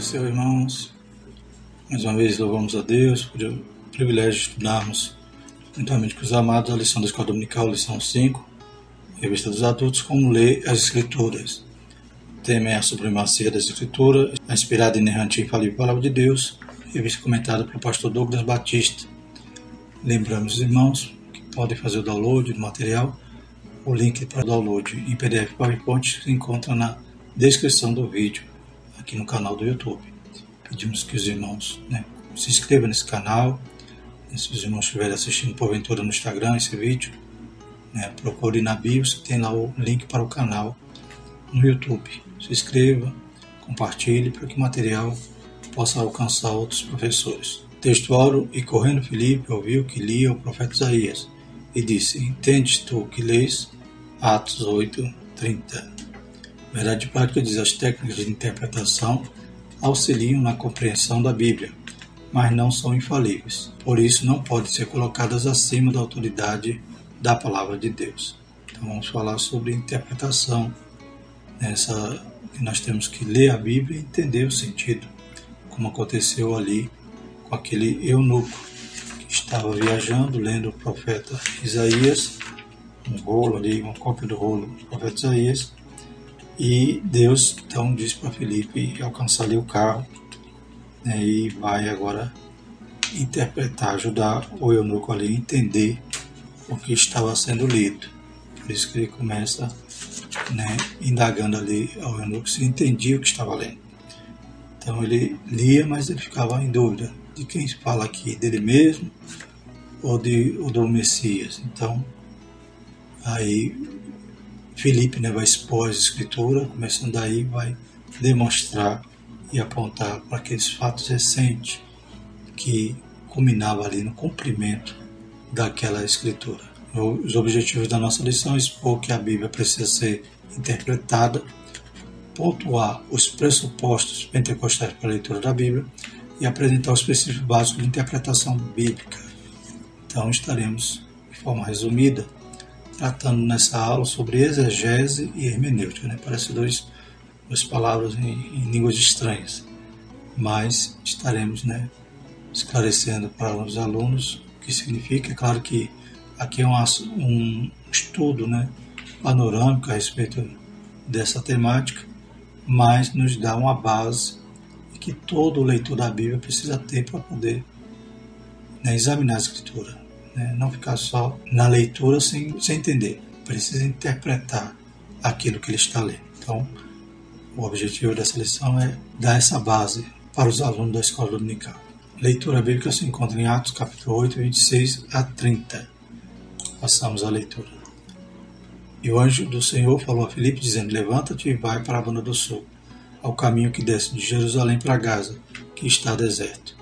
Senhor, irmãos. Mais uma vez louvamos a Deus por o privilégio de estudarmos juntamente com os amados a lição da Escola Dominical, lição 5, Revista dos Adultos, como ler as Escrituras. O tema é a supremacia das Escrituras, a inspirada, inerrante e infalível Palavra de Deus, revista comentada pelo pastor Douglas Batista. Lembramos os irmãos que podem fazer o download do material. O link para download em PDF PowerPoint se encontra na descrição do vídeo aqui no canal do YouTube. Pedimos que os irmãos né, se inscrevam nesse canal. Né, se os irmãos estiverem assistindo porventura no Instagram esse vídeo, né, procure na bio, tem lá o link para o canal no YouTube. Se inscreva, compartilhe para que o material possa alcançar outros professores. Textual e correndo Filipe ouviu que lia o profeta Isaías e disse: Entendes tu que lês? Atos 8, 30. Verdade prática diz as técnicas de interpretação auxiliam na compreensão da Bíblia, mas não são infalíveis. Por isso, não podem ser colocadas acima da autoridade da palavra de Deus. Então, vamos falar sobre interpretação, nessa nós temos que ler a Bíblia e entender o sentido, como aconteceu ali com aquele eunuco que estava viajando, lendo o profeta Isaías, um rolo ali, uma cópia do rolo do profeta Isaías, e Deus então diz para Felipe alcançar ali o carro né, e vai agora interpretar, ajudar o eunuco ali a entender o que estava sendo lido. Por isso que ele começa né, indagando ali ao eunuco se entendia o que estava lendo. Então ele lia, mas ele ficava em dúvida de quem fala aqui, dele mesmo ou, de, ou do Messias. Então aí Felipe né, vai expor a escritura, começando daí vai demonstrar e apontar para aqueles fatos recentes que culminava ali no cumprimento daquela escritura. Os objetivos da nossa lição é expor que a Bíblia precisa ser interpretada, pontuar os pressupostos pentecostais para a leitura da Bíblia e apresentar os princípios básicos de interpretação bíblica. Então estaremos, de forma resumida, tratando nessa aula sobre exegese e hermenêutica. Né? Parece dois, duas palavras em, em línguas estranhas, mas estaremos né, esclarecendo para os alunos o que significa. É claro que aqui é um, um estudo né, panorâmico a respeito dessa temática, mas nos dá uma base que todo leitor da Bíblia precisa ter para poder né, examinar a Escritura né? não ficar só na leitura sem, sem entender. Precisa interpretar aquilo que ele está lendo. Então, o objetivo dessa lição é dar essa base para os alunos da escola dominical. Leitura bíblica se encontra em Atos capítulo 8, 26 a 30. Passamos a leitura. E o anjo do Senhor falou a Filipe, dizendo: Levanta-te e vai para a banda do sul, ao caminho que desce de Jerusalém para Gaza, que está deserto.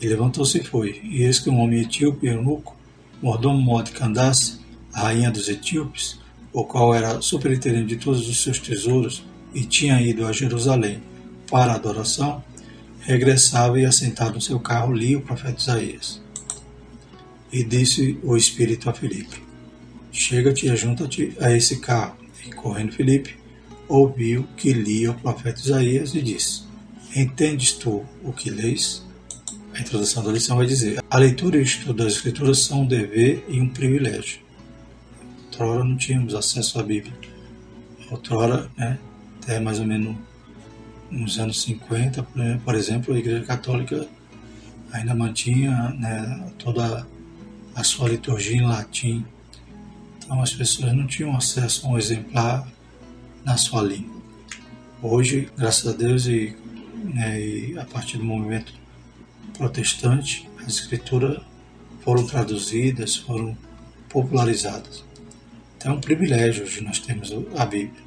E levantou-se e foi. E eis que um homem etíope, eunuco, mordomo de Candace, a rainha dos etíopes, o qual era superintendente de todos os seus tesouros e tinha ido a Jerusalém para a adoração, regressava e assentado no seu carro lia o profeta Isaías. E disse o Espírito a Filipe: Chega-te e junta-te a esse carro. E correndo Filipe, ouviu que lia o profeta Isaías e disse: Entendes tu o que lês? Introdução da lição vai dizer: a leitura e o estudo das Escrituras são um dever e um privilégio. Outrora não tínhamos acesso à Bíblia. Outrora, né, até mais ou menos nos anos 50, por exemplo, a Igreja Católica ainda mantinha né, toda a sua liturgia em latim. Então as pessoas não tinham acesso a um exemplar na sua língua. Hoje, graças a Deus e, né, e a partir do movimento protestante, as escrituras foram traduzidas, foram popularizadas. Então é um privilégio hoje nós temos a Bíblia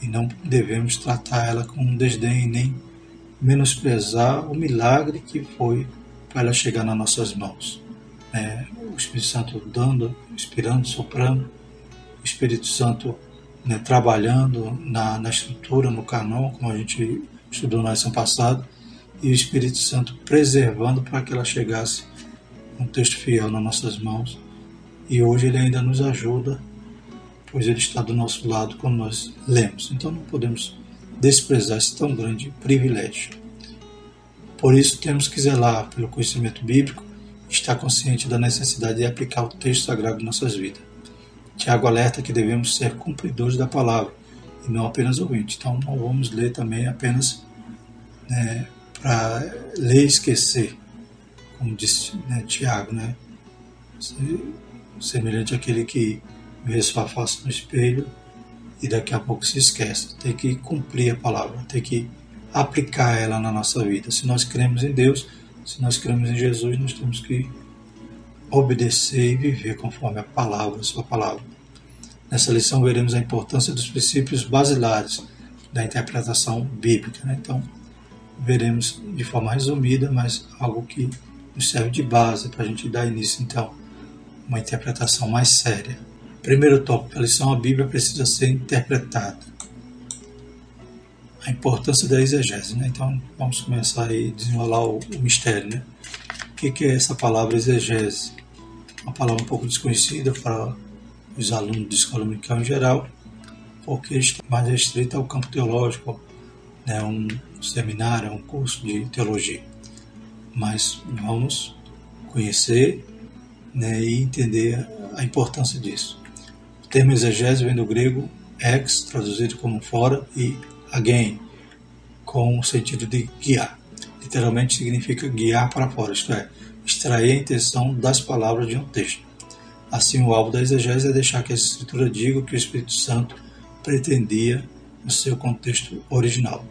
e não devemos tratar ela com desdém nem menosprezar o milagre que foi para ela chegar nas nossas mãos. É, o Espírito Santo dando, inspirando, soprando, o Espírito Santo né, trabalhando na, na estrutura, no canon, como a gente estudou na lição passada, e o Espírito Santo preservando para que ela chegasse um texto fiel nas nossas mãos. E hoje ele ainda nos ajuda, pois ele está do nosso lado quando nós lemos. Então não podemos desprezar esse tão grande privilégio. Por isso, temos que zelar pelo conhecimento bíblico estar consciente da necessidade de aplicar o texto sagrado em nossas vidas. Tiago alerta que devemos ser cumpridores da palavra e não apenas ouvintes. Então, não vamos ler também apenas né, para ler e esquecer, como disse né, Tiago, né? semelhante àquele que vê sua face no espelho e daqui a pouco se esquece. Tem que cumprir a palavra, tem que aplicar ela na nossa vida. Se nós cremos em Deus, se nós cremos em Jesus, nós temos que obedecer e viver conforme a palavra, a sua palavra. Nessa lição veremos a importância dos princípios basilares da interpretação bíblica. Né? Então, veremos de forma resumida, mas algo que nos serve de base para a gente dar início, então, uma interpretação mais séria. Primeiro tópico da lição: a Bíblia precisa ser interpretada. A importância da exegese. Né? Então, vamos começar aí a desenrolar o, o mistério. Né? O que, que é essa palavra exegese? Uma palavra um pouco desconhecida para os alunos de escola dominical em geral, porque está mais restrita ao campo teológico, né? um seminário, um curso de teologia. Mas vamos conhecer né, e entender a importância disso. O termo exegese vem do grego ex, traduzido como fora, e again, com o sentido de guiar. Literalmente significa guiar para fora, isto é, extrair a intenção das palavras de um texto. Assim, o alvo da exegese é deixar que a Escritura diga o que o Espírito Santo pretendia no seu contexto original.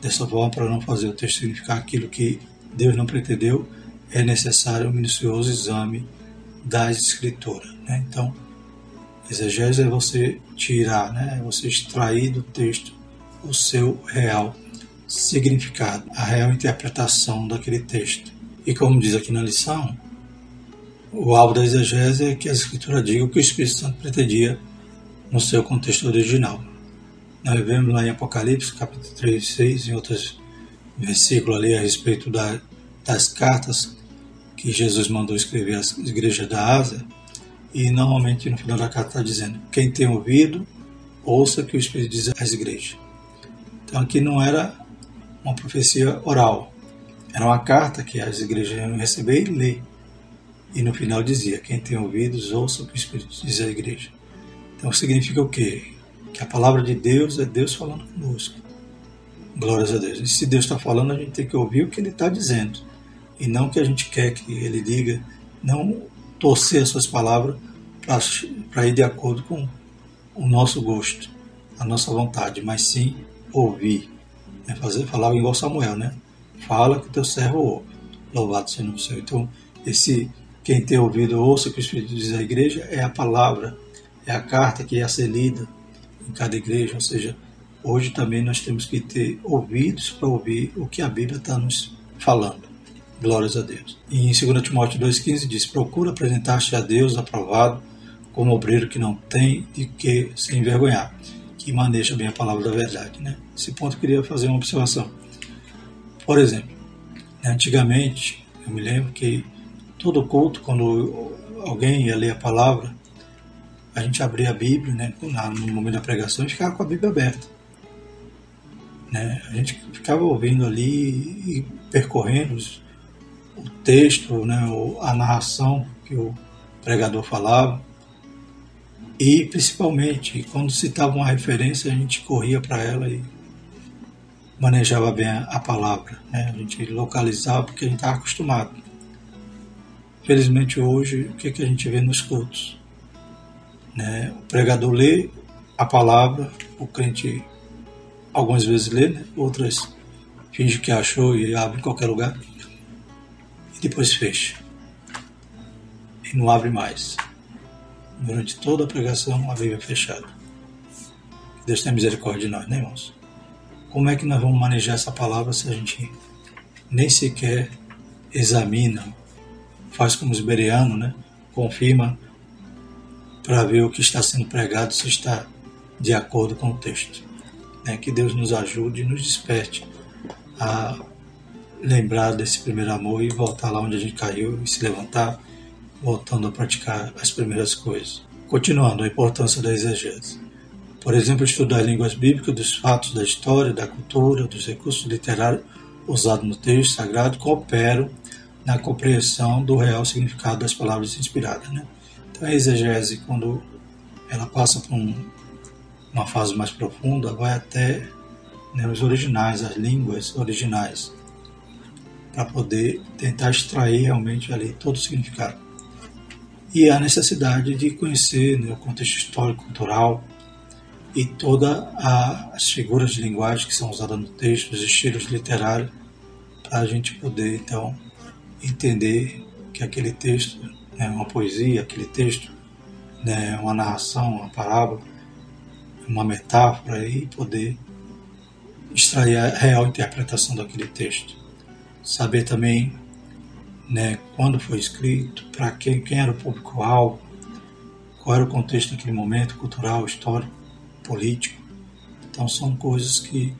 Dessa forma, para não fazer o texto significar aquilo que Deus não pretendeu, é necessário um minucioso exame das Escrituras. Né? Então, exegese é você tirar, né? é você extrair do texto o seu real significado, a real interpretação daquele texto. E como diz aqui na lição, o alvo da exegese é que a Escritura diga o que o Espírito Santo pretendia no seu contexto original. Nós vemos lá em Apocalipse, capítulo 3 6, em outros versículos ali a respeito da, das cartas que Jesus mandou escrever às igrejas da Ásia, e normalmente no final da carta está dizendo: quem tem ouvido, ouça o que o Espírito diz às igrejas. Então aqui não era uma profecia oral, era uma carta que as igrejas iam receber e ler. E no final dizia: quem tem ouvidos, ouça o que o Espírito diz à igreja. Então significa o quê? Que a palavra de Deus é Deus falando conosco. Glórias a Deus. E se Deus está falando, a gente tem que ouvir o que Ele está dizendo e não o que a gente quer que ele diga, não torcer as suas palavras para ir de acordo com o nosso gosto, a nossa vontade, mas sim ouvir. É fazer, falava igual Samuel, né? Fala que teu servo ouve. Louvado seja o Senhor. Então, esse quem tem ouvido, ouça o que o Espírito diz à igreja, é a palavra, é a carta que ia ser lida em cada igreja. Ou seja, hoje também nós temos que ter ouvidos para ouvir o que a Bíblia está nos falando. Glórias a Deus. E em 2 Timóteo 2,15 diz: Procura apresentar-te a Deus aprovado, como obreiro que não tem de que se envergonhar, que maneja bem a palavra da verdade. Né? Esse ponto eu queria fazer uma observação. Por exemplo, né, antigamente, eu me lembro que todo culto, quando alguém ia ler a palavra, a gente abria a Bíblia né, no momento da pregação e ficava com a Bíblia aberta. Né? A gente ficava ouvindo ali e percorrendo o texto, né, a narração que o pregador falava. E principalmente, quando citava uma referência, a gente corria para ela e manejava bem a palavra. Né? A gente localizava porque a gente estava acostumado. Felizmente hoje, o que, que a gente vê nos cultos? Né? O pregador lê a palavra, o crente algumas vezes lê, né? outras finge que achou e abre em qualquer lugar depois fecha. E não abre mais. Durante toda a pregação, a Bíblia é fechada. Deus tenha misericórdia de nós, né, irmãos? Como é que nós vamos manejar essa palavra se a gente nem sequer examina, faz como os bereanos, né? Confirma para ver o que está sendo pregado se está de acordo com o texto. Né? Que Deus nos ajude e nos desperte a lembrar desse primeiro amor e voltar lá onde a gente caiu e se levantar, voltando a praticar as primeiras coisas. Continuando, a importância da exegese. Por exemplo, estudar línguas bíblicas, dos fatos da história, da cultura, dos recursos literários usado no texto sagrado cooperam na compreensão do real significado das palavras inspiradas. Né? A exegese, quando ela passa por um, uma fase mais profunda, vai até né, os originais, as línguas originais, para poder tentar extrair realmente ali todo o significado. E a necessidade de conhecer né, o contexto histórico, cultural e todas as figuras de linguagem que são usadas no texto, os estilos literários, para a gente poder então entender que aquele texto é uma poesia, aquele texto né, uma narração, uma parábola, uma metáfora e poder extrair a real interpretação daquele texto. Saber também né, quando foi escrito, para quem, quem era o público-alvo, qual era o contexto naquele momento, cultural, histórico, político. Então são coisas que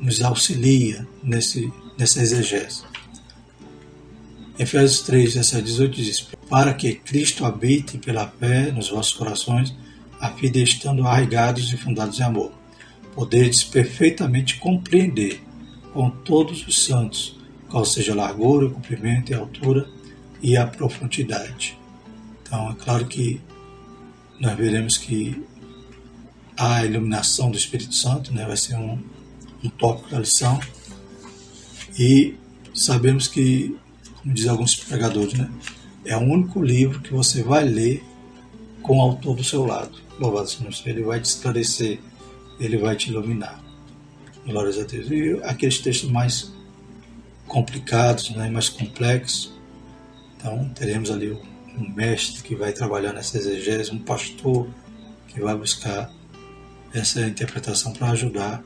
nos auxilia nesse, nessa exegese. Efésios 3, 17 18 diz: Para que Cristo habite pela fé nos vossos corações, a fim de estando arraigados e fundados em amor, poderes perfeitamente compreender com todos os santos qual seja a largura, o comprimento e a altura e a profundidade. Então, é claro que nós veremos que a iluminação do Espírito Santo né, vai ser um, um tópico da lição e sabemos que como diz alguns pregadores, né? É o único livro que você vai ler com o autor do seu lado. Louvado seja o Senhor. Ele vai te esclarecer, ele vai te iluminar. Glórias a Deus. E aqueles textos mais complicados, né, mais complexos. Então, teremos ali um mestre que vai trabalhar nessa exegese, um pastor que vai buscar essa interpretação para ajudar.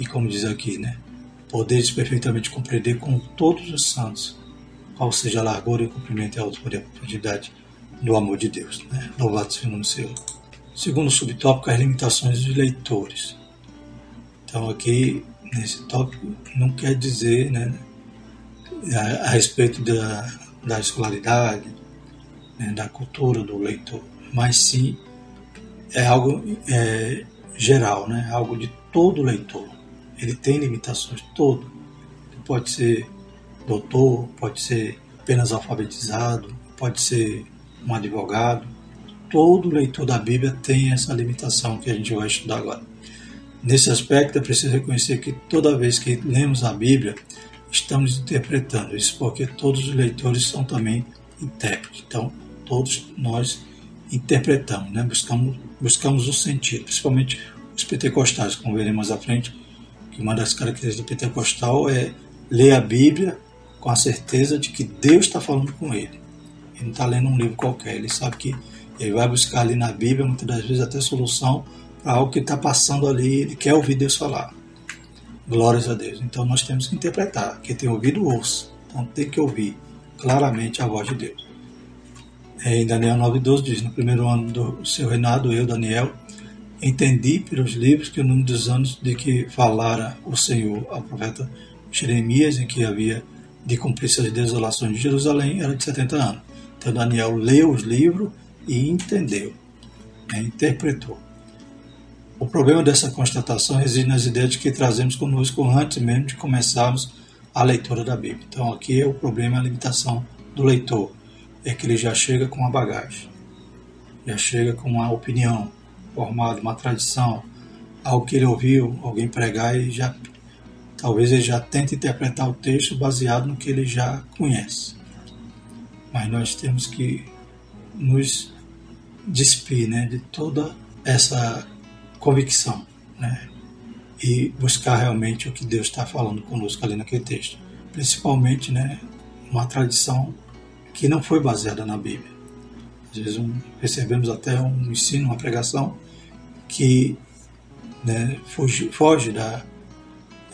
E como diz aqui, né? Poderes perfeitamente compreender com todos os santos qual seja a largura e o comprimento e a altura e a profundidade do amor de Deus. Né? Louvado seja o nome do Senhor. Segundo subtópico, as limitações dos leitores. Então, aqui, nesse tópico, não quer dizer né, a, a respeito da, da escolaridade, né, da cultura do leitor, mas sim é algo é, geral, né, algo de todo leitor. Ele tem limitações, todo. Pode ser doutor, pode ser apenas alfabetizado, pode ser um advogado. Todo leitor da Bíblia tem essa limitação que a gente vai estudar agora. Nesse aspecto, é preciso reconhecer que toda vez que lemos a Bíblia, estamos interpretando isso, porque todos os leitores são também intérpretes. Então, todos nós interpretamos, né? buscamos, buscamos o sentido, principalmente os pentecostais, como veremos à frente, que uma das características do pentecostal é ler a Bíblia com a certeza de que Deus está falando com ele. Ele não está lendo um livro qualquer, ele sabe que ele vai buscar ali na Bíblia, muitas das vezes até solução para algo que está passando ali, ele quer ouvir Deus falar. Glórias a Deus. Então nós temos que interpretar. Quem tem ouvido, ouça. Então tem que ouvir claramente a voz de Deus. É, em Daniel 9,12 diz: No primeiro ano do seu reinado, eu, Daniel, entendi pelos livros que o número dos anos de que falara o Senhor ao profeta Jeremias, em que havia de cumprir-se as desolações de Jerusalém era de 70 anos. Então Daniel leu os livros e entendeu, né, interpretou. O problema dessa constatação reside nas ideias que trazemos conosco antes mesmo de começarmos a leitura da Bíblia. Então aqui é o problema, a limitação do leitor, é que ele já chega com uma bagagem, já chega com uma opinião formada, uma tradição, algo que ele ouviu alguém pregar e já Talvez ele já tente interpretar o texto baseado no que ele já conhece. Mas nós temos que nos despir né, de toda essa convicção né, e buscar realmente o que Deus está falando conosco ali naquele texto. Principalmente né, uma tradição que não foi baseada na Bíblia. Às vezes um, recebemos até um ensino, uma pregação que né, foge, foge da,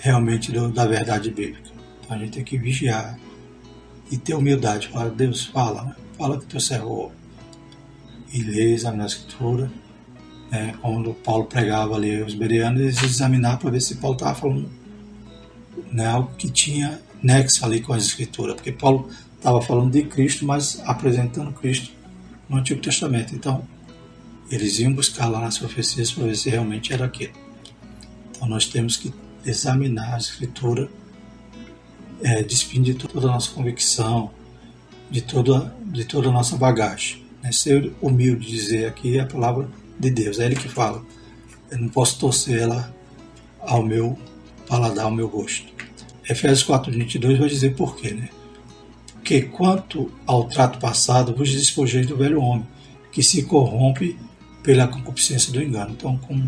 realmente do, da verdade bíblica. Então a gente tem que vigiar e ter humildade. Falar, Deus, fala, né? fala que teu servo e ler, examinar a escritura. Né? Quando Paulo pregava ali os bereanos, eles examinavam para ver se Paulo estava falando né, algo que tinha nexo ali com as escrituras. Porque Paulo estava falando de Cristo, mas apresentando Cristo no Antigo Testamento. Então, eles iam buscar lá nas profecias para ver se realmente era aquilo. Então, nós temos que examinar a Escritura é, de toda a nossa convicção, de toda, de toda a nossa bagagem. Né? Ser humilde, dizer aqui a palavra de Deus, é Ele que fala. Eu não posso torcer ela ao meu paladar, ao meu gosto. Efésios 4:22 vai dizer por quê, né? Que quanto ao trato passado, vos despojeis do velho homem, que se corrompe pela concupiscência do engano. Então, com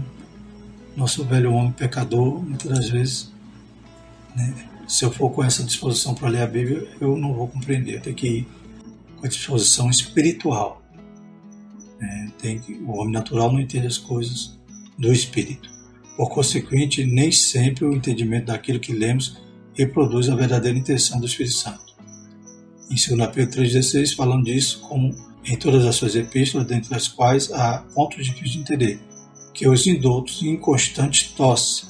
nosso velho homem pecador, muitas das vezes, né, se eu for com essa disposição para ler a Bíblia, eu não vou compreender. Tenho que ir com a disposição espiritual. Né? Tem que, o homem natural não entende as coisas do espírito. Por consequente, nem sempre o entendimento daquilo que lemos reproduz a verdadeira intenção do Espírito Santo. Em 2 Pedro 3,16, falando disso, como em todas as suas epístolas, dentre as quais há pontos difíceis de entender, que os indultos inconstantes tosse,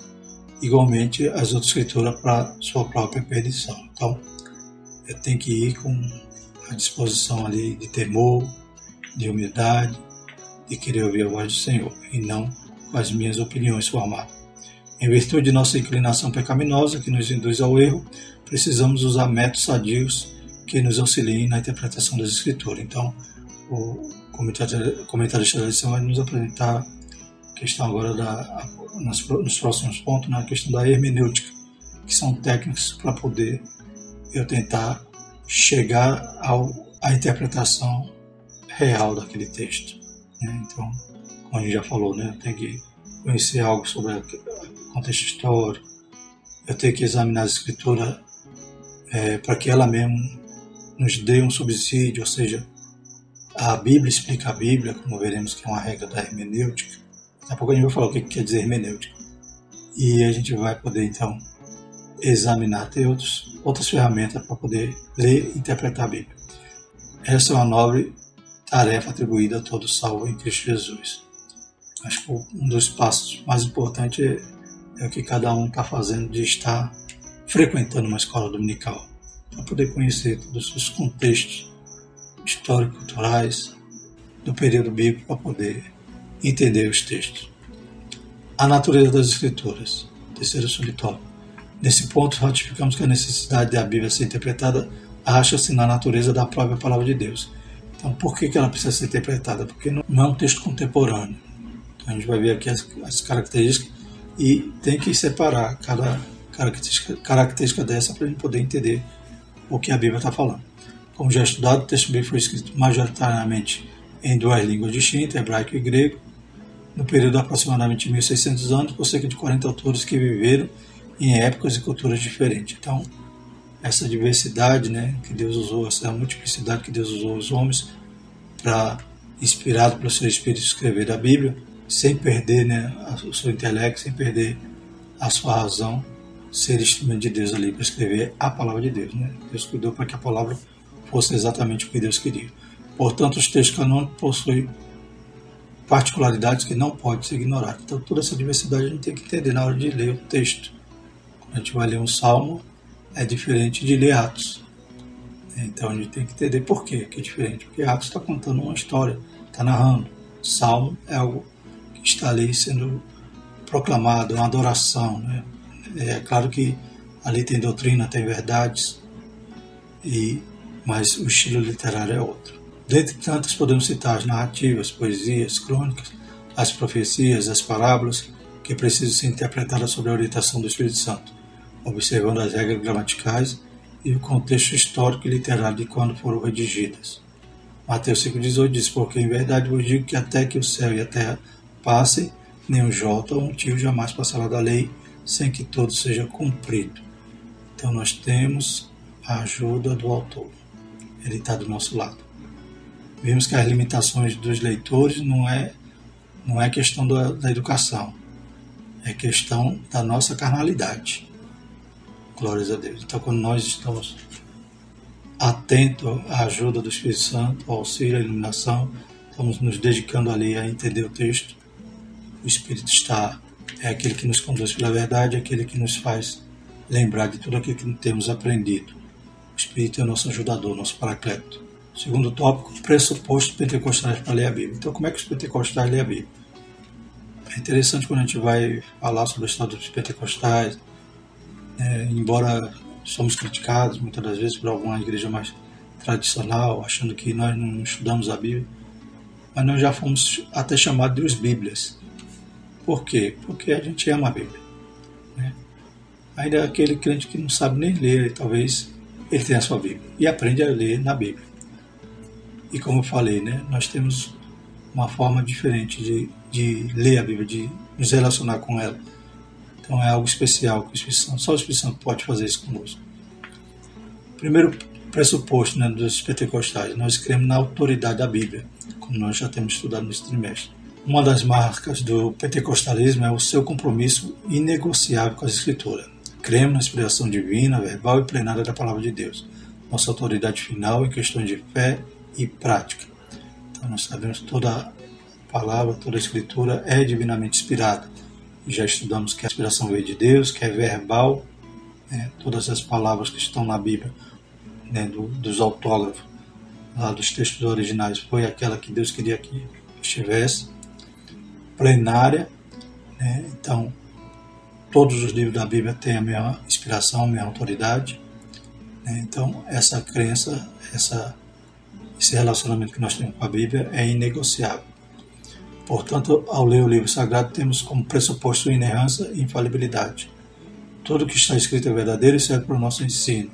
igualmente as outras escrituras para sua própria perdição. Então, tenho que ir com a disposição ali de temor, de humildade, de querer ouvir a voz do Senhor, e não com as minhas opiniões formadas. Em virtude de nossa inclinação pecaminosa, que nos induz ao erro, precisamos usar métodos sadios que nos auxiliem na interpretação das Escrituras. Então, o comentarista da lição vai nos apresentar questão agora da, nos, próximos pontos, na questão da hermenêutica, que são técnicas para poder eu tentar chegar ao, à interpretação real daquele texto. Né? Então, como a gente já falou, né? eu tenho que conhecer algo sobre o contexto histórico, eu tenho que examinar a escritura é, para que ela mesmo nos dê um subsídio, ou seja, a Bíblia explica a Bíblia, como veremos que é uma regra da hermenêutica. Daqui a pouco a gente vai falar o que quer dizer hermenêutica. E a gente vai poder então examinar, ter outros, outras ferramentas para poder ler e interpretar a Bíblia. Essa é uma nobre tarefa atribuída a todo salvo em Cristo Jesus. Acho que um dos passos mais importantes é, é o que cada um está fazendo de estar frequentando uma escola dominical, para poder conhecer todos os contextos histórico-culturais do período bíblico para poder entender os textos. A natureza das Escrituras, terceiro subtópico. Nesse ponto, ratificamos que a necessidade da Bíblia ser interpretada acha-se na natureza da própria palavra de Deus. Então, por que, ela precisa ser interpretada? Porque não é um texto contemporâneo. Então, a gente vai ver aqui as, as características e tem que separar cada característica, característica dessa para a gente poder entender o que a Bíblia está falando. Como já estudado, o texto bíblico foi escrito majoritariamente em duas línguas distintas, hebraico e grego, no período de aproximadamente 1600 anos, por cerca de 40 autores que viveram em épocas e culturas diferentes. Então, essa diversidade né, que Deus usou, essa multiplicidade que Deus usou os homens para, inspirado pelo seu Espírito, escrever a Bíblia, sem perder né, o seu intelecto, sem perder a sua razão, ser instrumento de Deus ali para escrever a palavra de Deus. Né? Deus cuidou para que a palavra fosse exatamente o que Deus queria. Portanto, os textos canônicos possuem particularidades que não podem ser ignoradas. Então, toda essa diversidade a gente tem que entender na hora de ler o texto. Quando a gente vai ler um salmo, é diferente de ler Atos. Então, a gente tem que entender por quê que é diferente. Porque Atos está contando uma história, está narrando. Salmo é algo que está ali sendo proclamado, uma adoração. Né? É claro que ali tem doutrina, tem verdades, e mas o estilo literário é outro. Dentre tantas, podemos citar as narrativas, poesias, crônicas, as profecias, as parábolas, que precisam ser interpretadas sob a orientação do Espírito Santo, observando as regras gramaticais e o contexto histórico e literário de quando foram redigidas. Mateus 5,18 diz: Porque em verdade vos digo que até que o céu e a terra passem, nem um jota ou um tio jamais passará da lei, sem que todo seja cumprido. Então nós temos a ajuda do autor ele está do nosso lado. Vemos que as limitações dos leitores não é, não é questão da, da educação, é questão da nossa carnalidade. Glórias a Deus. Então, quando nós estamos atentos à ajuda do Espírito Santo, ao auxílio, à iluminação, estamos nos dedicando ali a entender o texto. O Espírito está, é aquele que nos conduz pela verdade, é aquele que nos faz lembrar de tudo aquilo que temos aprendido. O Espírito é nosso ajudador, nosso paracleto. Segundo tópico, pressuposto pentecostais para ler a Bíblia. Então, como é que os pentecostais lêem a Bíblia? É interessante quando a gente vai falar sobre o estado dos pentecostais, é, embora somos criticados muitas das vezes por alguma igreja mais tradicional, achando que nós não estudamos a Bíblia, mas nós já fomos até chamados de os Bíblias. Por quê? Porque a gente ama a Bíblia. Né? Ainda é aquele crente que não sabe nem ler, talvez ele tenha a sua Bíblia e aprende a ler na Bíblia. E como eu falei, né, nós temos uma forma diferente de, de ler a Bíblia, de nos relacionar com ela. Então é algo especial que o Espírito Santo, só o Espírito Santo pode fazer isso conosco. Primeiro pressuposto né, dos pentecostais, nós cremos na autoridade da Bíblia, como nós já temos estudado nesse trimestre. Uma das marcas do pentecostalismo é o seu compromisso inegociável com a Escritura. Cremos na inspiração divina, verbal e plenária da Palavra de Deus, nossa autoridade final em questões de fé e prática. Então nós sabemos que toda palavra, toda Escritura é divinamente inspirada. Já estudamos que a inspiração veio de Deus, que é verbal, né, todas as palavras que estão na Bíblia né, do, dos autógrafos, lá dos textos originais, foi aquela que Deus queria que estivesse, plenária, né, então todos os livros da Bíblia têm a mesma inspiração, a mesma autoridade, né, então essa crença, essa, esse relacionamento que nós temos com a Bíblia é inegociável. Portanto, ao ler o livro sagrado, temos como pressuposto inerrância e infalibilidade. Tudo que está escrito é verdadeiro e serve para o nosso ensino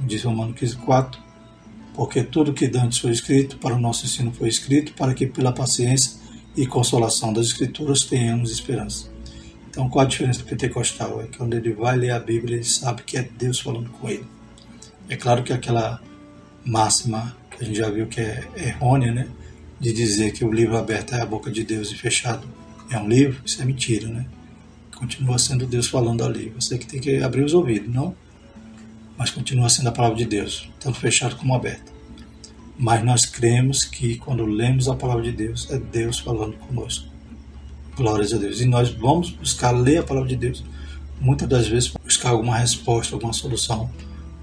diz Romano 15, 4, porque tudo que dantes foi escrito para o nosso ensino foi escrito para que pela paciência e consolação das escrituras tenhamos esperança. Então qual a diferença do pentecostal? É que quando ele vai ler a Bíblia ele sabe que é Deus falando com ele. É claro que aquela máxima que a gente já viu que é errônea, né? De dizer que o livro aberto é a boca de Deus e fechado é um livro, isso é mentira, né? Continua sendo Deus falando ali. Você que tem que abrir os ouvidos, não mas continua sendo a palavra de Deus, tanto fechado como aberto. Mas nós cremos que quando lemos a palavra de Deus, é Deus falando conosco. Glórias a Deus. E nós vamos buscar ler a palavra de Deus, muitas das vezes buscar alguma resposta, alguma solução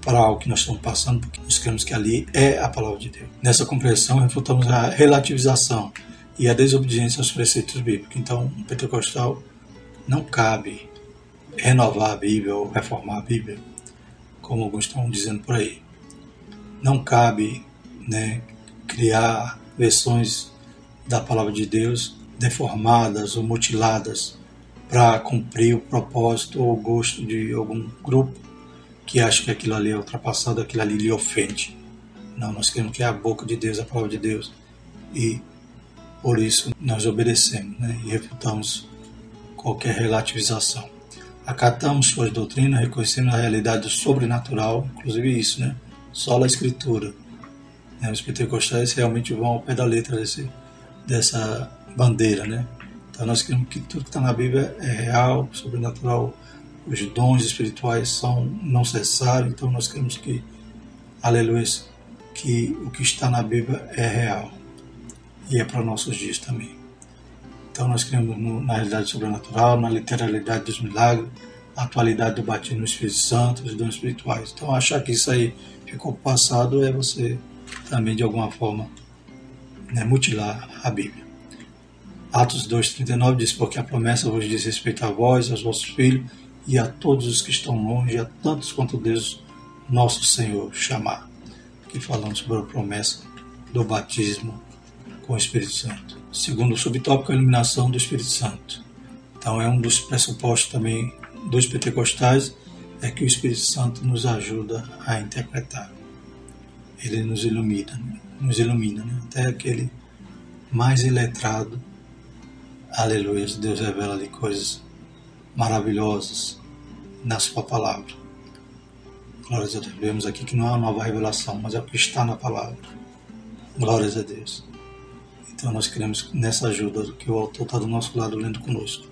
para algo que nós estamos passando, porque nós cremos que ali é a palavra de Deus. Nessa compreensão, refutamos a relativização e a desobediência aos preceitos bíblicos. Então, um pentecostal não cabe renovar a Bíblia ou reformar a Bíblia como alguns estão dizendo por aí. Não cabe né, criar versões da palavra de Deus deformadas ou mutiladas para cumprir o propósito ou o gosto de algum grupo que acha que aquilo ali é ultrapassado, aquilo ali lhe ofende. Não, nós queremos que é a boca de Deus, a palavra de Deus. E por isso nós obedecemos né, e refutamos qualquer relativização acatamos suas doutrinas, reconhecemos a realidade do sobrenatural, inclusive isso, né? Só a Escritura. Né? Os pentecostais realmente vão ao pé da letra desse, dessa bandeira, né? Então nós queremos que tudo que está na Bíblia é real, sobrenatural, os dons espirituais são não cessar, então nós queremos que, aleluia, que o que está na Bíblia é real e é para nossos dias também. Então nós cremos na realidade sobrenatural, na literalidade dos milagres, a atualidade do batismo no Espírito Santo, dos dons espirituais. Então achar que isso aí ficou passado é você também de alguma forma né, mutilar a Bíblia. Atos 2,39 diz, porque a promessa vos diz respeito a vós, aos vossos filhos e a todos os que estão longe, a tantos quanto Deus nosso Senhor chamar. Aqui falando sobre a promessa do batismo com o Espírito Santo. Segundo o subtópico, a iluminação do Espírito Santo. Então é um dos pressupostos também dos pentecostais é que o Espírito Santo nos ajuda a interpretar. Ele nos ilumina, nos ilumina, né? até aquele mais iletrado. Aleluia, Deus revela ali coisas maravilhosas na sua palavra. Glórias a Deus. Vemos aqui que não é uma nova revelação, mas é o que está na palavra. Glórias a Deus. Então nós queremos nessa ajuda que o autor está do nosso lado lendo conosco.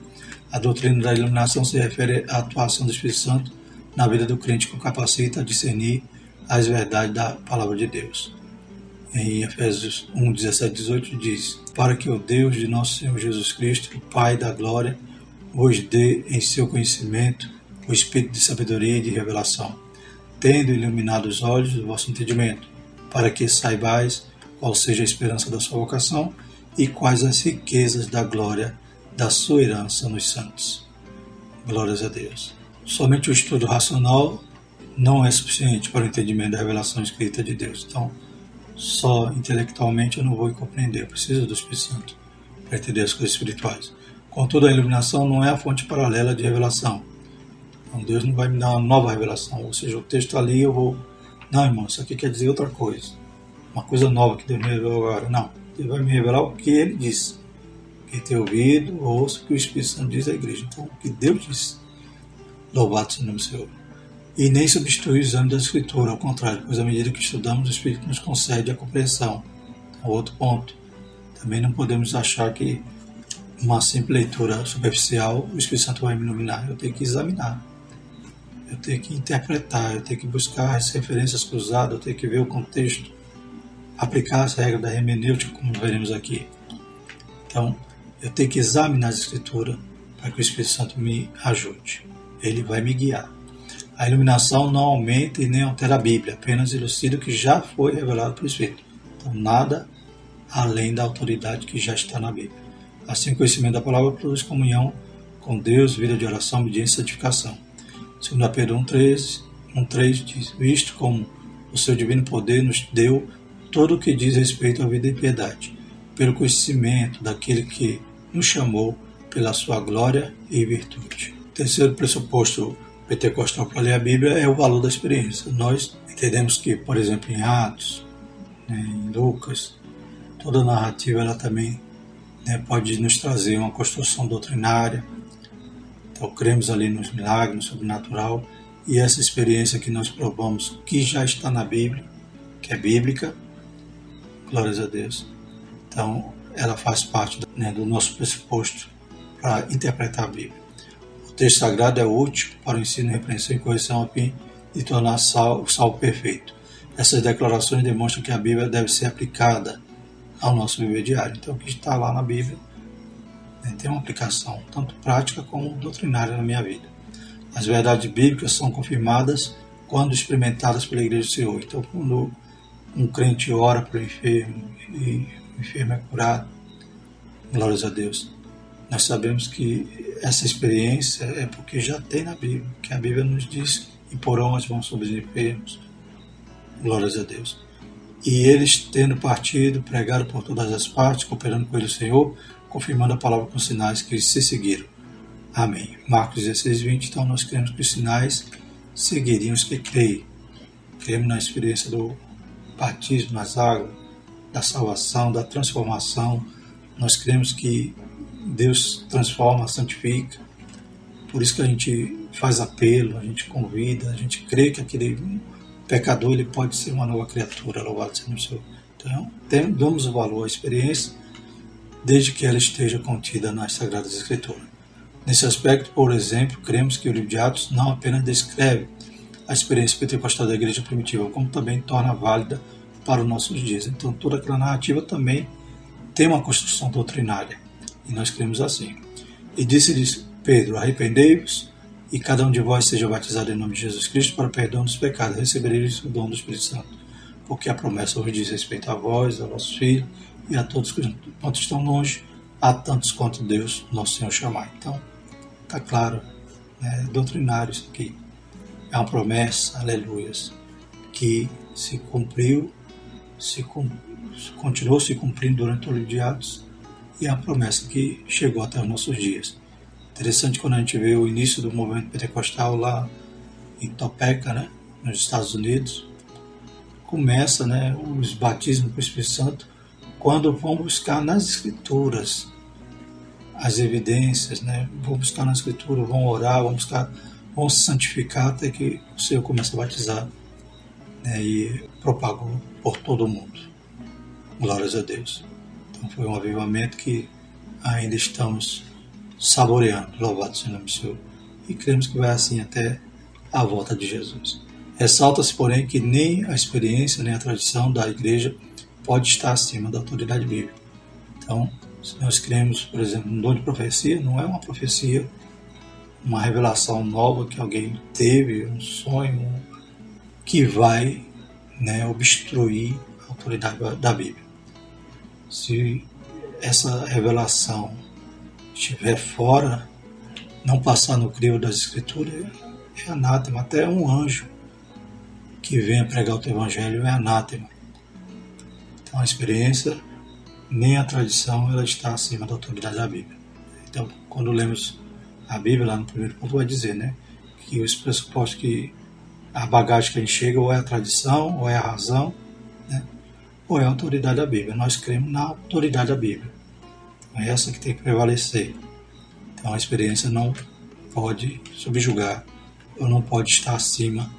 A doutrina da iluminação se refere à atuação do Espírito Santo na vida do crente que o capacita a discernir as verdades da palavra de Deus. Em Efésios 1, 17 18 diz: Para que o Deus de nosso Senhor Jesus Cristo, o Pai da glória, vos dê em seu conhecimento o espírito de sabedoria e de revelação, tendo iluminado os olhos do vosso entendimento, para que saibais qual seja a esperança da sua vocação e quais as riquezas da glória da sua herança nos santos. Glórias a Deus. Somente o estudo racional não é suficiente para o entendimento da revelação escrita de Deus. Então, só intelectualmente eu não vou compreender, eu preciso do Espírito Santo para entender as coisas espirituais. Contudo, a iluminação não é a fonte paralela de revelação. Então, Deus não vai me dar uma nova revelação, ou seja, o texto ali eu vou. Não, irmão, isso aqui quer dizer outra coisa. Uma coisa nova que Deus me revelou agora. Não, Deus vai me revelar o que ele disse. Quem tem ouvido, ouça o que o Espírito Santo diz à igreja. Então, o que Deus disse. Louvado seja o nome do Senhor. E nem substitui o exame da Escritura, ao contrário, pois à medida que estudamos, o Espírito nos concede a compreensão. Então, outro ponto. Também não podemos achar que uma simples leitura superficial o Espírito Santo vai me iluminar. Eu tenho que examinar. Eu tenho que interpretar, eu tenho que buscar as referências cruzadas, eu tenho que ver o contexto, aplicar as regras da hermenêutica, como veremos aqui. Então, eu tenho que examinar a Escritura para que o Espírito Santo me ajude ele vai me guiar. A iluminação não aumenta e nem altera a Bíblia, apenas elucida o que já foi revelado pelo Espírito. Então, nada além da autoridade que já está na Bíblia. Assim, o conhecimento da palavra produz comunhão com Deus, vida de oração, obediência e santificação. Segundo Pedro 1,3 1, diz, visto como o seu divino poder nos deu todo o que diz respeito à vida e piedade, pelo conhecimento daquele que nos chamou pela sua glória e virtude terceiro pressuposto pentecostal para ler a Bíblia é o valor da experiência. Nós entendemos que, por exemplo, em Atos, né, em Lucas, toda a narrativa ela também né, pode nos trazer uma construção doutrinária. Então, cremos ali nos milagres, no sobrenatural, e essa experiência que nós provamos, que já está na Bíblia, que é bíblica, glórias a Deus. Então, ela faz parte né, do nosso pressuposto para interpretar a Bíblia texto sagrado é útil para o ensino, repreensão e correção a fim de tornar sal, o salvo perfeito. Essas declarações demonstram que a Bíblia deve ser aplicada ao nosso viver diário. Então, o que está lá na Bíblia né, tem uma aplicação tanto prática como doutrinária na minha vida. As verdades bíblicas são confirmadas quando experimentadas pela Igreja do Senhor. Então, quando um crente ora para o enfermo e o enfermo é curado, glórias a Deus, nós sabemos que essa experiência é porque já tem na Bíblia, que a Bíblia nos diz e porão as mãos sobre os enfermos. Glórias a Deus. E eles, tendo partido, pregaram por todas as partes, cooperando com ele o Senhor, confirmando a palavra com sinais que se seguiram. Amém. Marcos 16, 20. Então nós cremos que os sinais seguiriam os que creem. Cremos na experiência do batismo nas águas, da salvação, da transformação. Nós cremos que Deus transforma, santifica. Por isso que a gente faz apelo, a gente convida, a gente crê que aquele pecador ele pode ser uma nova criatura, louvado seja o Senhor. Então, tem, damos o valor à experiência, desde que ela esteja contida nas Sagradas Escrituras. Nesse aspecto, por exemplo, cremos que o livro de Atos não apenas descreve a experiência pentecostal da igreja primitiva, como também torna válida para os nossos dias. Então, toda aquela narrativa também tem uma construção doutrinária. E nós cremos assim. E disse-lhes Pedro: Arrependei-vos e cada um de vós seja batizado em nome de Jesus Cristo para perdão dos pecados, recebereis o dom do Espírito Santo. Porque a promessa vos diz respeito a vós, a vossos filhos e a todos quantos estão longe, a tantos quanto Deus, nosso Senhor, chamar. Então, está claro, né, é doutrinário isso aqui. É uma promessa, aleluias, que se cumpriu, se continuou se cumprindo durante o livro de Atos e a promessa que chegou até os nossos dias. Interessante quando a gente vê o início do movimento pentecostal lá em Topeka, né, nos Estados Unidos, começa né, os batismos com o Espírito Santo quando vão buscar nas Escrituras as evidências, né, vão buscar na Escritura, vão orar, vão buscar, vão se santificar até que o Senhor comece a batizar né, e propagou por todo o mundo. Glórias a Deus. Então foi um avivamento que ainda estamos saboreando. Louvado seja o nome do Senhor. E cremos que vai assim até a volta de Jesus. Ressalta-se, porém, que nem a experiência nem a tradição da igreja pode estar acima da autoridade bíblica. Então, se nós cremos, por exemplo, no dom de profecia, não é uma profecia, uma revelação nova que alguém teve, um sonho, que vai né, obstruir a autoridade da Bíblia se essa revelação estiver fora, não passar no crivo das escrituras, é anátema. Até um anjo que venha pregar o teu evangelho é anátema. Então a experiência, nem a tradição, ela está acima da autoridade da Bíblia. Então, quando lemos a Bíblia, lá no primeiro ponto vai dizer, né, que os pressupostos que a bagagem que a gente chega ou é a tradição, ou é a razão, né, ou é a autoridade da Bíblia. Nós cremos na autoridade da Bíblia. É essa que tem que prevalecer. Então a experiência não pode subjugar ou não pode estar acima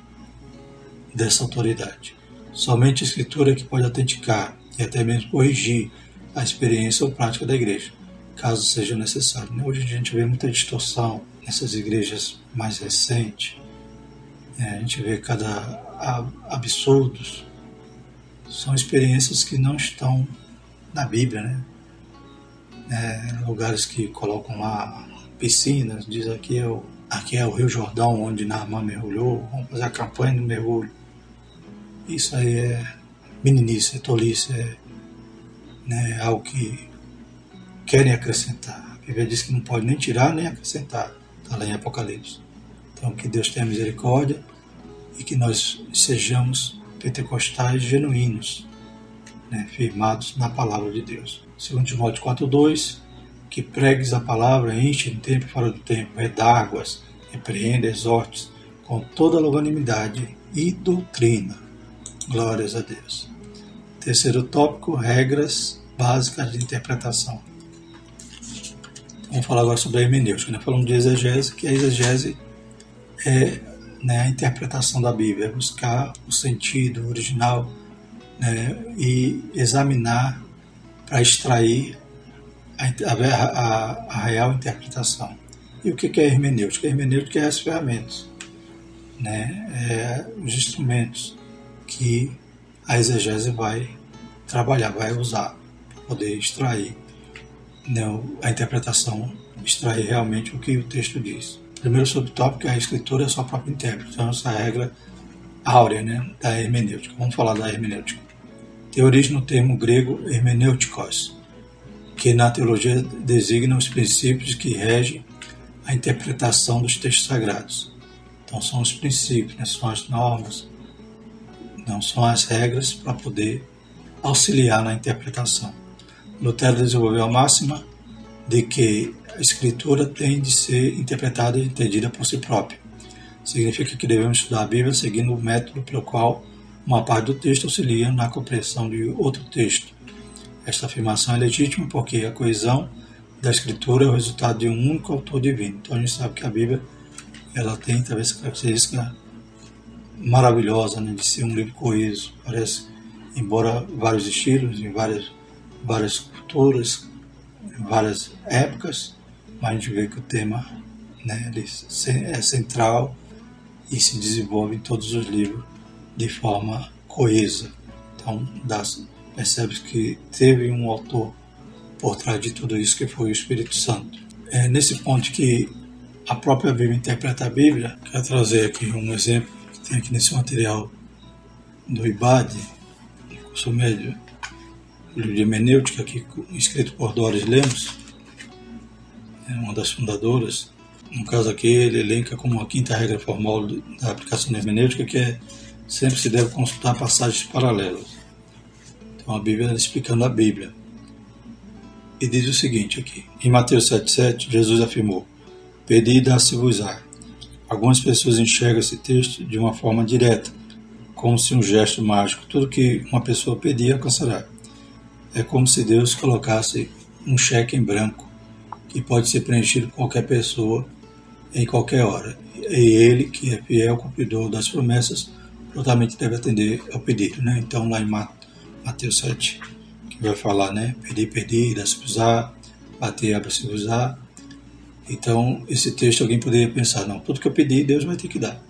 dessa autoridade. Somente a Escritura que pode autenticar e até mesmo corrigir a experiência ou prática da igreja, caso seja necessário. Né? Hoje a gente vê muita distorção nessas igrejas mais recentes. É, a gente vê cada absurdos. São experiências que não estão na Bíblia, né? É, lugares que colocam lá piscinas, diz aqui é o, aqui é o Rio Jordão onde Naamã mergulhou, vamos fazer a campanha do mergulho. Isso aí é meninice, é tolice, é né, algo que querem acrescentar. A Bíblia diz que não pode nem tirar nem acrescentar, está lá em Apocalipse. Então que Deus tenha misericórdia e que nós sejamos pentecostais genuínos, né, firmados na palavra de Deus. Segundo Timóteo 4.2, que pregues a palavra, enche em tempo fora do tempo, redáguas, repreenda, exortes, com toda longanimidade e doutrina Glórias a Deus. Terceiro tópico, regras básicas de interpretação. Vamos falar agora sobre a hermenêutica. Né? Falamos de exegese, que a exegese é né, a interpretação da Bíblia, é buscar o sentido original né, e examinar para extrair a, a, a, real interpretação. E o que é hermenêutica? A hermenêutica é as ferramentas, né, é os instrumentos que a exegese vai trabalhar, vai usar para poder extrair né, a interpretação, extrair realmente o que o texto diz. Primeiro subtópico é a escritura é sua própria intérprete, então essa regra áurea né, da hermenêutica. Vamos falar da hermenêutica. Tem origem no termo grego hermenêuticos, que na teologia designa os princípios que regem a interpretação dos textos sagrados. Então são os princípios, né, são as normas, não são as regras para poder auxiliar na interpretação. Lutero desenvolveu a máxima de que a escritura tem de ser interpretada e entendida por si própria. Significa que devemos estudar a Bíblia seguindo o método pelo qual uma parte do texto auxilia na compreensão de outro texto. Esta afirmação é legítima porque a coesão da escritura é o resultado de um único autor divino. Então a gente sabe que a Bíblia ela tem talvez essa característica maravilhosa né, de ser um livro coeso. Parece, embora vários estilos, em várias, várias culturas, em várias épocas, mas a gente vê que o tema né, é central e se desenvolve em todos os livros de forma coesa. Então, percebe que teve um autor por trás de tudo isso que foi o Espírito Santo. É nesse ponto que a própria Bíblia interpreta a Bíblia, quero trazer aqui um exemplo tem aqui nesse material do IBAD, curso médio, livro de hermenêutica, aqui, escrito por Doris Lemos, é uma das fundadoras. No caso aqui, ele elenca como a quinta regra formal da aplicação hermenêutica, que é sempre se deve consultar passagens paralelas. Então a Bíblia explicando a Bíblia. E diz o seguinte aqui, em Mateus 7,7, Jesus afirmou, Pedi e dá-se-vos-á, Algumas pessoas enxergam esse texto de uma forma direta, como se um gesto mágico, tudo que uma pessoa pedir alcançará. É como se Deus colocasse um cheque em branco, que pode ser preenchido por qualquer pessoa em qualquer hora. E ele, que é fiel cumpridor das promessas, prontamente deve atender ao pedido. Né? Então, lá em Mateus 7, que vai falar, né? Pedir, pedir, dá-se usar, bater, abre-se usar, então, esse texto alguém poderia pensar: não, tudo que eu pedi, Deus vai ter que dar.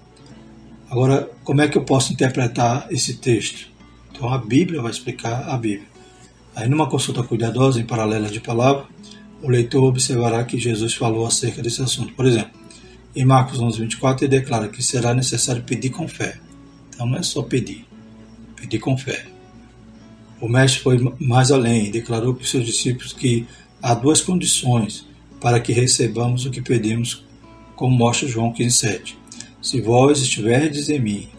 Agora, como é que eu posso interpretar esse texto? Então, a Bíblia vai explicar a Bíblia. Aí, numa consulta cuidadosa, em paralela de palavra, o leitor observará que Jesus falou acerca desse assunto. Por exemplo, em Marcos 11, 24, ele declara que será necessário pedir com fé. Então, não é só pedir, pedir com fé. O mestre foi mais além e declarou para os seus discípulos que há duas condições para que recebamos o que pedimos, como mostra João 15,7. Se vós estiverdes em mim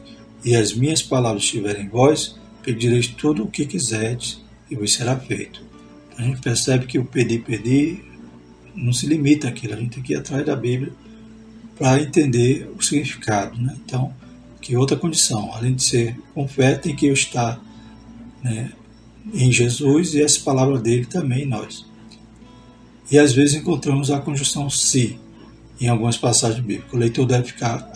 e as minhas palavras estiverem em vós, pedireis tudo o que quiserdes e vos será feito. A gente percebe que o pedir, pedir não se limita àquilo, a gente tem que ir atrás da Bíblia para entender o significado. Né? Então, que outra condição, além de ser com fé, tem que estar né, em Jesus e essa palavra dele também em nós. E às vezes encontramos a conjunção se em algumas passagens bíblicas. O leitor deve ficar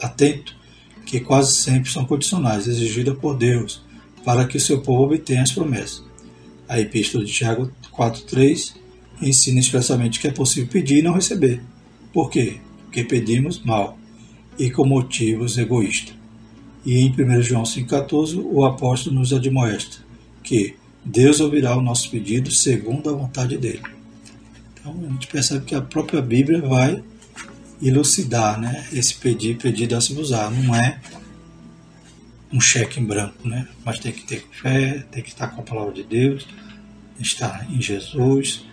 atento que quase sempre são condicionais, exigidas por Deus, para que seu povo obtenha as promessas. A Epístola de Tiago 4,3 ensina expressamente que é possível pedir e não receber. Por quê? Porque pedimos mal e com motivos egoístas. E em 1 João 5,14 o apóstolo nos admoesta que Deus ouvirá o nosso pedido segundo a vontade dele. Então a gente percebe que a própria Bíblia vai elucidar né, esse pedir, pedir dá-se usar. Não é um cheque em branco, né? mas tem que ter fé, tem que estar com a palavra de Deus, estar em Jesus,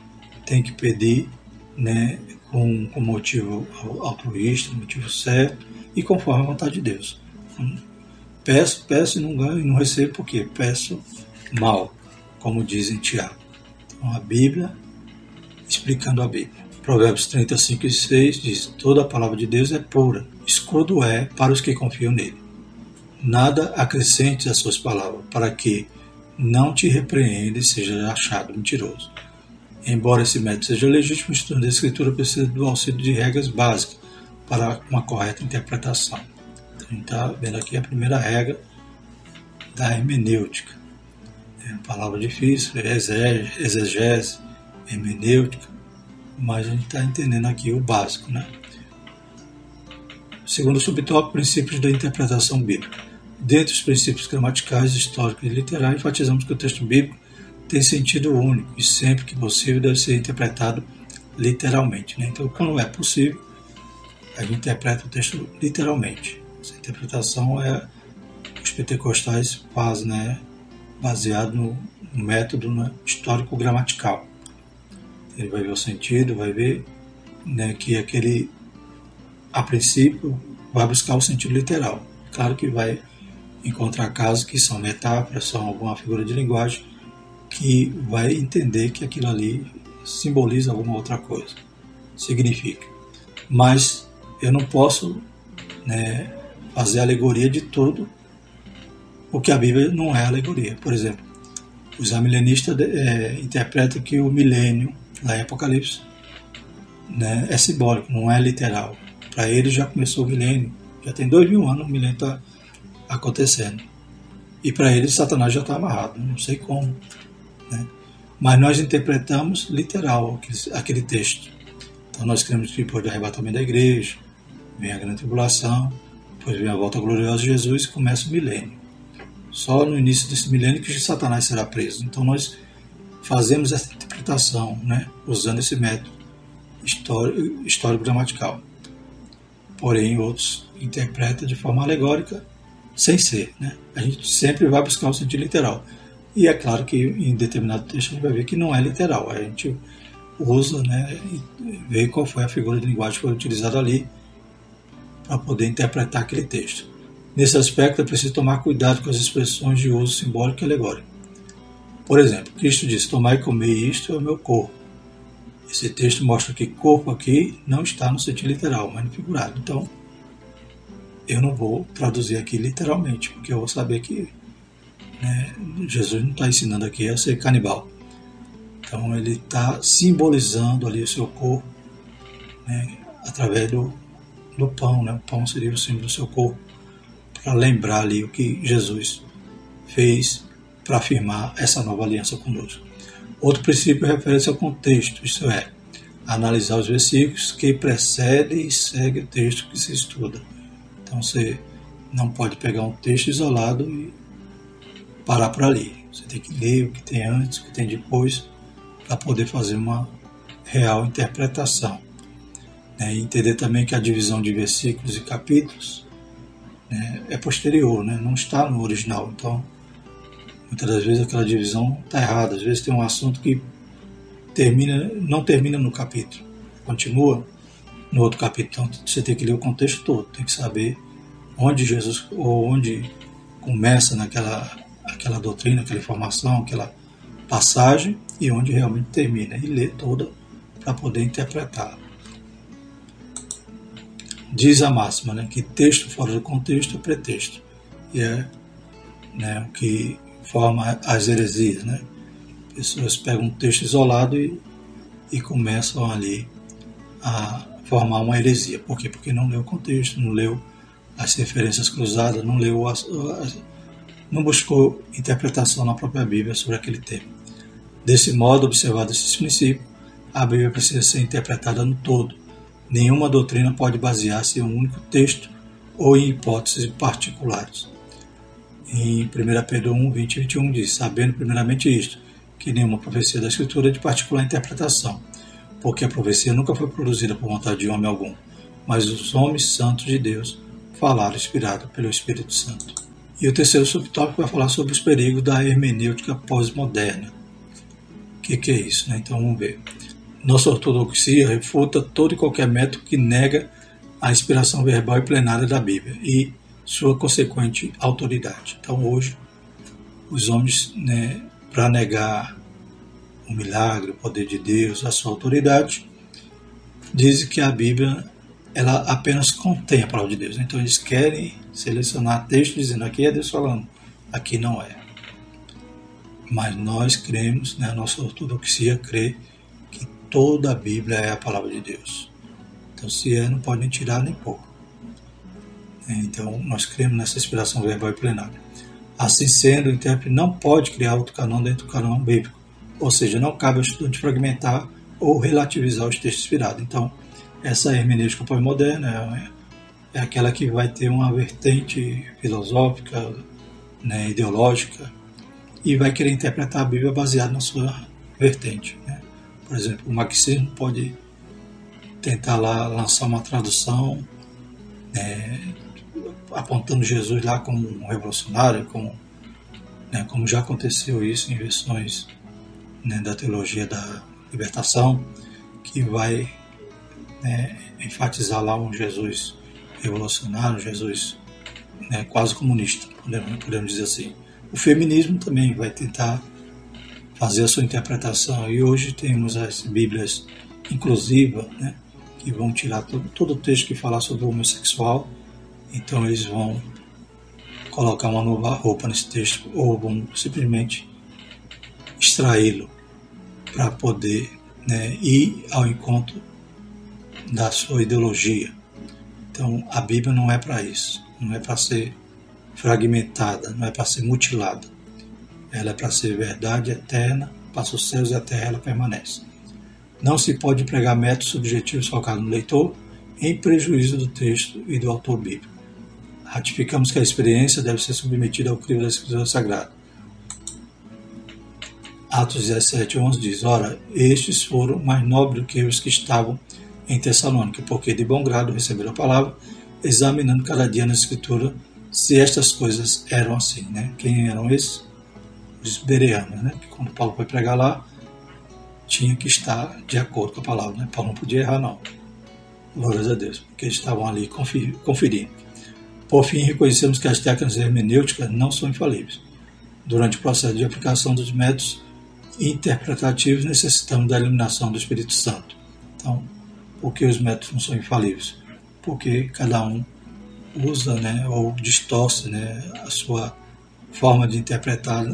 tem que pedir né, com, com motivo altruísta, motivo certo e conforme a vontade de Deus. Peço, peço e não ganho e não recebo porque peço mal, como dizem Tiago. Então a Bíblia, explicando a Bíblia. Provérbios 35 e 6 diz: Toda a palavra de Deus é pura, escudo é para os que confiam nele. Nada acrescente às suas palavras, para que não te repreenda e seja achado mentiroso. Embora esse método seja legítimo, o estudo da Escritura precisa do auxílio de regras básicas para uma correta interpretação. Então, a gente está vendo aqui a primeira regra da hermenêutica. É uma palavra difícil, exegese, hermenêutica, mas a gente está entendendo aqui o básico. Né? Segundo subtópico, princípios da interpretação bíblica. Dentre os princípios gramaticais, históricos e literais, enfatizamos que o texto bíblico tem sentido único e sempre que possível deve ser interpretado literalmente. Né? Então, quando é possível, a gente interpreta o texto literalmente. Essa interpretação é os pentecostais fazem, né, baseado no, método né, histórico-gramatical. Ele vai ver o sentido, vai ver né, que aquele, a princípio, vai buscar o sentido literal. Claro que vai encontrar casos que são metáforas, são alguma figura de linguagem, que vai entender que aquilo ali simboliza alguma outra coisa, significa. Mas eu não posso né, fazer alegoria de tudo, porque a Bíblia não é alegoria. Por exemplo, os amilenistas é, interpretam que o milênio, lá em Apocalipse, né, é simbólico, não é literal. Para eles já começou o milênio, já tem dois mil anos o milênio está acontecendo. E para eles Satanás já está amarrado, não sei como. Né? Mas nós interpretamos literal aquele, aquele texto. Então nós cremos que depois do arrebatamento da igreja, vem a grande tribulação, depois vem a volta gloriosa de Jesus e começa o milênio. Só no início desse milênio que Satanás será preso. Então nós fazemos essa interpretação, né, usando esse método histórico-gramatical. Porém, outros interpretam de forma alegórica, sem ser. Né? A gente sempre vai buscar o sentido literal. E é claro que em determinado texto a gente vai ver que não é literal. A gente usa né, e vê qual foi a figura de linguagem que foi utilizada ali para poder interpretar aquele texto. Nesse aspecto é preciso tomar cuidado com as expressões de uso simbólico e alegórico. Por exemplo, Cristo disse: Tomai e comei isto é o meu corpo. Esse texto mostra que corpo aqui não está no sentido literal, mas no figurado. Então, eu não vou traduzir aqui literalmente, porque eu vou saber que né? Jesus não está ensinando aqui a ser canibal. Então ele está simbolizando ali o seu corpo né? através do, do pão. Né? O pão seria o símbolo do seu corpo para lembrar ali o que Jesus fez para afirmar essa nova aliança conosco. Outro princípio refere-se ao contexto, isto é, analisar os versículos que precedem e seguem o texto que se estuda. Então você não pode pegar um texto isolado e parar por ali. Você tem que ler o que tem antes, o que tem depois, para poder fazer uma real interpretação. Né? E entender também que a divisão de versículos e capítulos né, é posterior, né? não está no original. Então, muitas das vezes aquela divisão está errada. Às vezes tem um assunto que termina, não termina no capítulo, continua no outro capítulo. Então, você tem que ler o contexto todo, tem que saber onde Jesus, ou onde começa naquela aquela doutrina, aquela informação, aquela passagem e onde realmente termina e ler toda para poder interpretar. Diz a máxima né, que texto fora do contexto é pretexto e é né, o que forma as heresias. Né? Pessoas pegam um texto isolado e, e começam ali a formar uma heresia. Por quê? Porque não leu o contexto, não leu as referências cruzadas, não leu as, as, não buscou interpretação na própria Bíblia sobre aquele tema. Desse modo, observado esses princípios, a Bíblia precisa ser interpretada no todo. Nenhuma doutrina pode basear-se em um único texto ou em hipóteses particulares. Em 1 Pedro 1, 20 e 21 diz: Sabendo primeiramente isto, que nenhuma profecia da Escritura é de particular interpretação, porque a profecia nunca foi produzida por vontade de homem algum, mas os homens santos de Deus falaram inspirado pelo Espírito Santo. E o terceiro subtópico vai falar sobre os perigos da hermenêutica pós-moderna. O que, que, é isso? Né? Então vamos ver. Nossa ortodoxia refuta todo e qualquer método que nega a inspiração verbal e plenária da Bíblia e sua consequente autoridade. Então hoje os homens, né, para negar o milagre, o poder de Deus, a sua autoridade, dizem que a Bíblia ela apenas contém a palavra de Deus. Então eles querem selecionar texto dizendo aqui é Deus falando, aqui não é. Mas nós cremos, né, a nossa ortodoxia crê toda a Bíblia é a palavra de Deus. Então se é, não pode nem tirar nem pôr. Então nós cremos nessa inspiração verbal e plenária. Assim sendo, o intérprete não pode criar outro canão dentro do canão bíblico. Ou seja, não cabe ao estudante fragmentar ou relativizar os textos inspirados. Então, essa hermenêutica pós-moderna é, é aquela que vai ter uma vertente filosófica, né, ideológica, e vai querer interpretar a Bíblia baseada na sua vertente. Né? Por exemplo, o marxismo pode tentar lá lançar uma tradução né, apontando Jesus lá como um revolucionário, como, né, como já aconteceu isso em versões né, da teologia da libertação, que vai né, enfatizar lá um Jesus revolucionário, um Jesus né, quase comunista, podemos, podemos dizer assim. O feminismo também vai tentar fazer a sua interpretação e hoje temos as Bíblias inclusivas, né, que vão tirar todo, todo o texto que fala sobre o homossexual, então eles vão colocar uma nova roupa nesse texto ou vão simplesmente extraí-lo para poder né, ir ao encontro da sua ideologia. Então a Bíblia não é para isso, não é para ser fragmentada, não é para ser mutilada. Ela é para ser verdade eterna, passa os céus e a terra ela permanece. Não se pode pregar métodos subjetivos focados no leitor em prejuízo do texto e do autor bíblico. Ratificamos que a experiência deve ser submetida ao crivo da Escritura Sagrada. Atos 17, 11 diz: Ora, estes foram mais nobres do que os que estavam em Tessalônica, porque de bom grado receberam a palavra, examinando cada dia na Escritura se estas coisas eram assim. Né? Quem eram esses? Os bereanos, né? quando Paulo foi pregar lá, tinha que estar de acordo com a palavra. Né? Paulo não podia errar, não. Glórias a Deus, porque eles estavam ali conferindo. Por fim, reconhecemos que as técnicas hermenêuticas não são infalíveis. Durante o processo de aplicação dos métodos interpretativos, necessitamos da iluminação do Espírito Santo. Então, por que os métodos não são infalíveis? Porque cada um usa né, ou distorce né, a sua forma de interpretar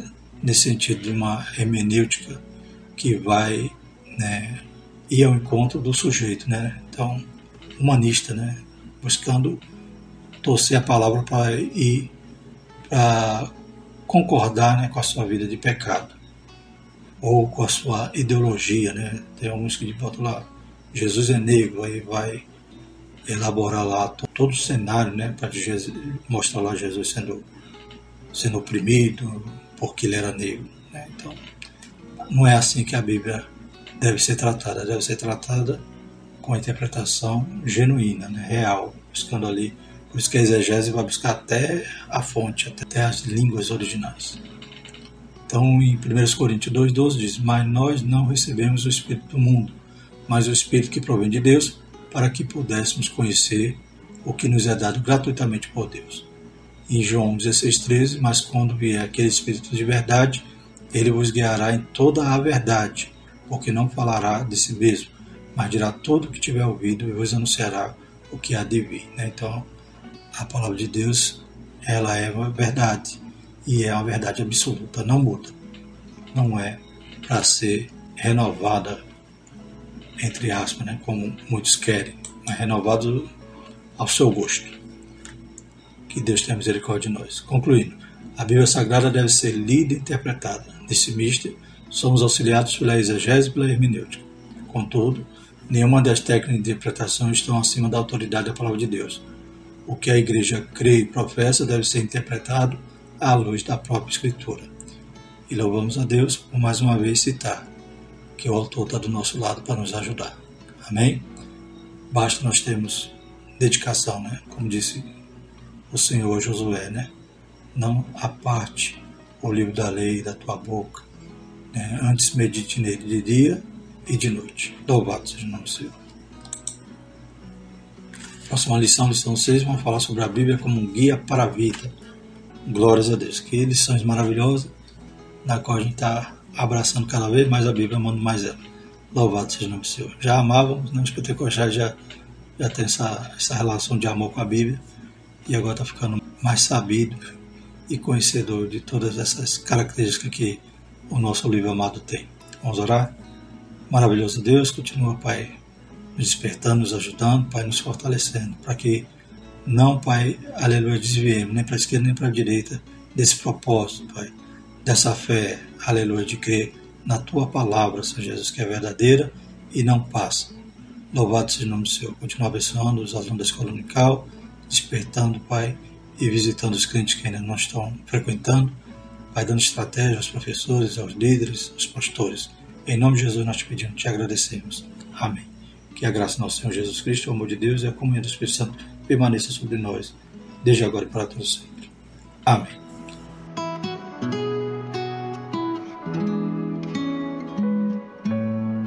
nesse sentido de uma hermenêutica que vai né, ir ao encontro do sujeito. Né? Então, humanista, né, buscando torcer a palavra para ir para concordar né, com a sua vida de pecado ou com a sua ideologia. Né? Tem alguns que botam lá Jesus é negro, aí vai elaborar lá todo o cenário, né, para mostrar lá Jesus sendo, sendo oprimido porque ele era negro. Né? Então, não é assim que a Bíblia deve ser tratada, deve ser tratada com a interpretação genuína, né, real, buscando ali, por isso que a exegese vai buscar até a fonte, até as línguas originais. Então, em 1 Coríntios 2,12 diz: Mas nós não recebemos o Espírito do mundo, mas o Espírito que provém de Deus, para que pudéssemos conhecer o que nos é dado gratuitamente por Deus. Em João 16,13, mas quando vier aquele Espírito de verdade, ele vos guiará em toda a verdade, porque não falará de si mesmo, mas dirá tudo o que tiver ouvido e vos anunciará o que há de vir. Né? Então, a palavra de Deus, ela é uma verdade, e é uma verdade absoluta, não muda. Não é para ser renovada, entre aspas, né? como muitos querem, mas renovado ao seu gosto. Que Deus tenha misericórdia de nós. Concluindo, a Bíblia Sagrada deve ser lida e interpretada. Nesse mister, somos auxiliados pela exegese e pela hermenêutica. Contudo, nenhuma das técnicas de interpretação estão acima da autoridade da palavra de Deus. O que a igreja crê e professa deve ser interpretado à luz da própria Escritura. E louvamos a Deus por mais uma vez citar que o autor está do nosso lado para nos ajudar. Amém? Basta nós termos dedicação, né? Como disse o Senhor Josué, né? Não aparte o livro da lei da tua boca. Né? Antes medite nele de dia e de noite. Louvado seja o nome do Senhor. Próxima lição, lição 6, vamos falar sobre a Bíblia como um guia para a vida. Glórias a Deus. Que lições maravilhosas, na qual a gente está abraçando cada vez mais a Bíblia, amando mais ela. Louvado seja o nome do Senhor. Já amávamos, né? os pentecostais já, já tem essa, essa relação de amor com a Bíblia e agora está ficando mais sabido e conhecedor de todas essas características que o nosso livro amado tem. Vamos orar? Maravilhoso Deus, continua, Pai, nos despertando, nos ajudando, Pai, nos fortalecendo, para que não, Pai, aleluia, desviemos nem para a esquerda nem para a direita desse propósito, Pai, dessa fé, aleluia, de crer na Tua palavra, Senhor Jesus, que é verdadeira e não passa. Louvado seja o nome do Senhor. Continua abençoando os alunos da escola unical, despertando, Pai, e visitando os crentes que ainda não estão frequentando. Pai, dando estratégia aos professores, aos líderes, aos pastores. Em nome de Jesus nós te pedimos, te agradecemos. Amém. Que a graça do nosso Senhor Jesus Cristo, o amor de Deus e a comunhão do Espírito Santo permaneça sobre nós, desde agora e para todos sempre. Amém.